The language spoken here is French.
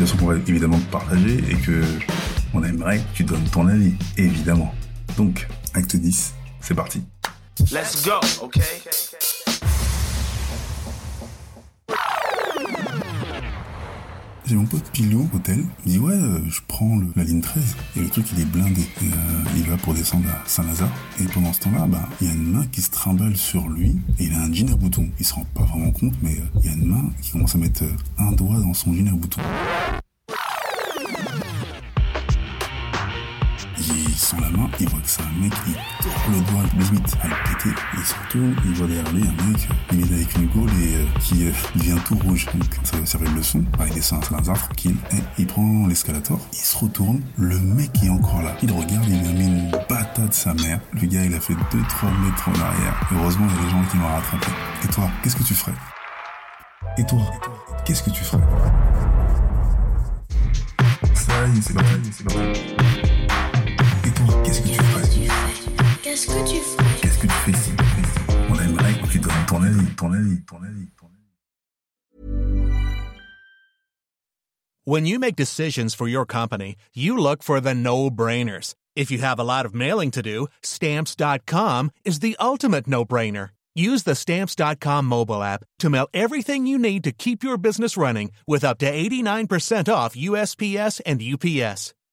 Qu'on va évidemment partager et que on aimerait que tu donnes ton avis, évidemment. Donc, acte 10, c'est parti. Let's go, okay? Mon pote Pilou au hôtel. Il dit ouais, euh, je prends la ligne 13 et le truc il est blindé. Euh, il va pour descendre à Saint-Lazare. Et pendant ce temps-là, bah, il y a une main qui se trimballe sur lui et il a un jean à boutons. Il se rend pas vraiment compte, mais euh, il y a une main qui commence à mettre un doigt dans son jean à. Il la main, il voit que c'est un mec, il tord le doigt limite à le péter. Il se retourne, il voit derrière lui un mec euh, limite avec une gaule et euh, qui euh, devient tout rouge. Donc ça va servir de leçon. Il descend à Saint-Lazare tranquille. Et il prend l'escalator, il se retourne, le mec est encore là. Il regarde, il lui a mis une patate sa mère. Le gars il a fait 2-3 mètres en arrière. Heureusement il y a des gens qui l'ont rattrapé. Et toi, qu'est-ce que tu ferais? Et toi, qu'est-ce que tu ferais? Est, c'est c'est. Qu'est-ce que tu ferais Qu'est-ce que tu fais ici On aimerait que tu donnes ton avis, ton avis, ton avis, ton avis. When you make decisions for your company, you look for the no-brainers. If you have a lot of mailing to do, stamps.com is the ultimate no-brainer. Use the stamps.com mobile app to mail everything you need to keep your business running with up to 89% off USPS and UPS.